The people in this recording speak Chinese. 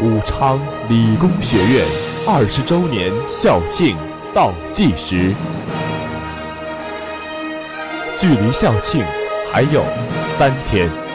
武昌理工学院二十周年校庆倒计时。距离校庆还有三天。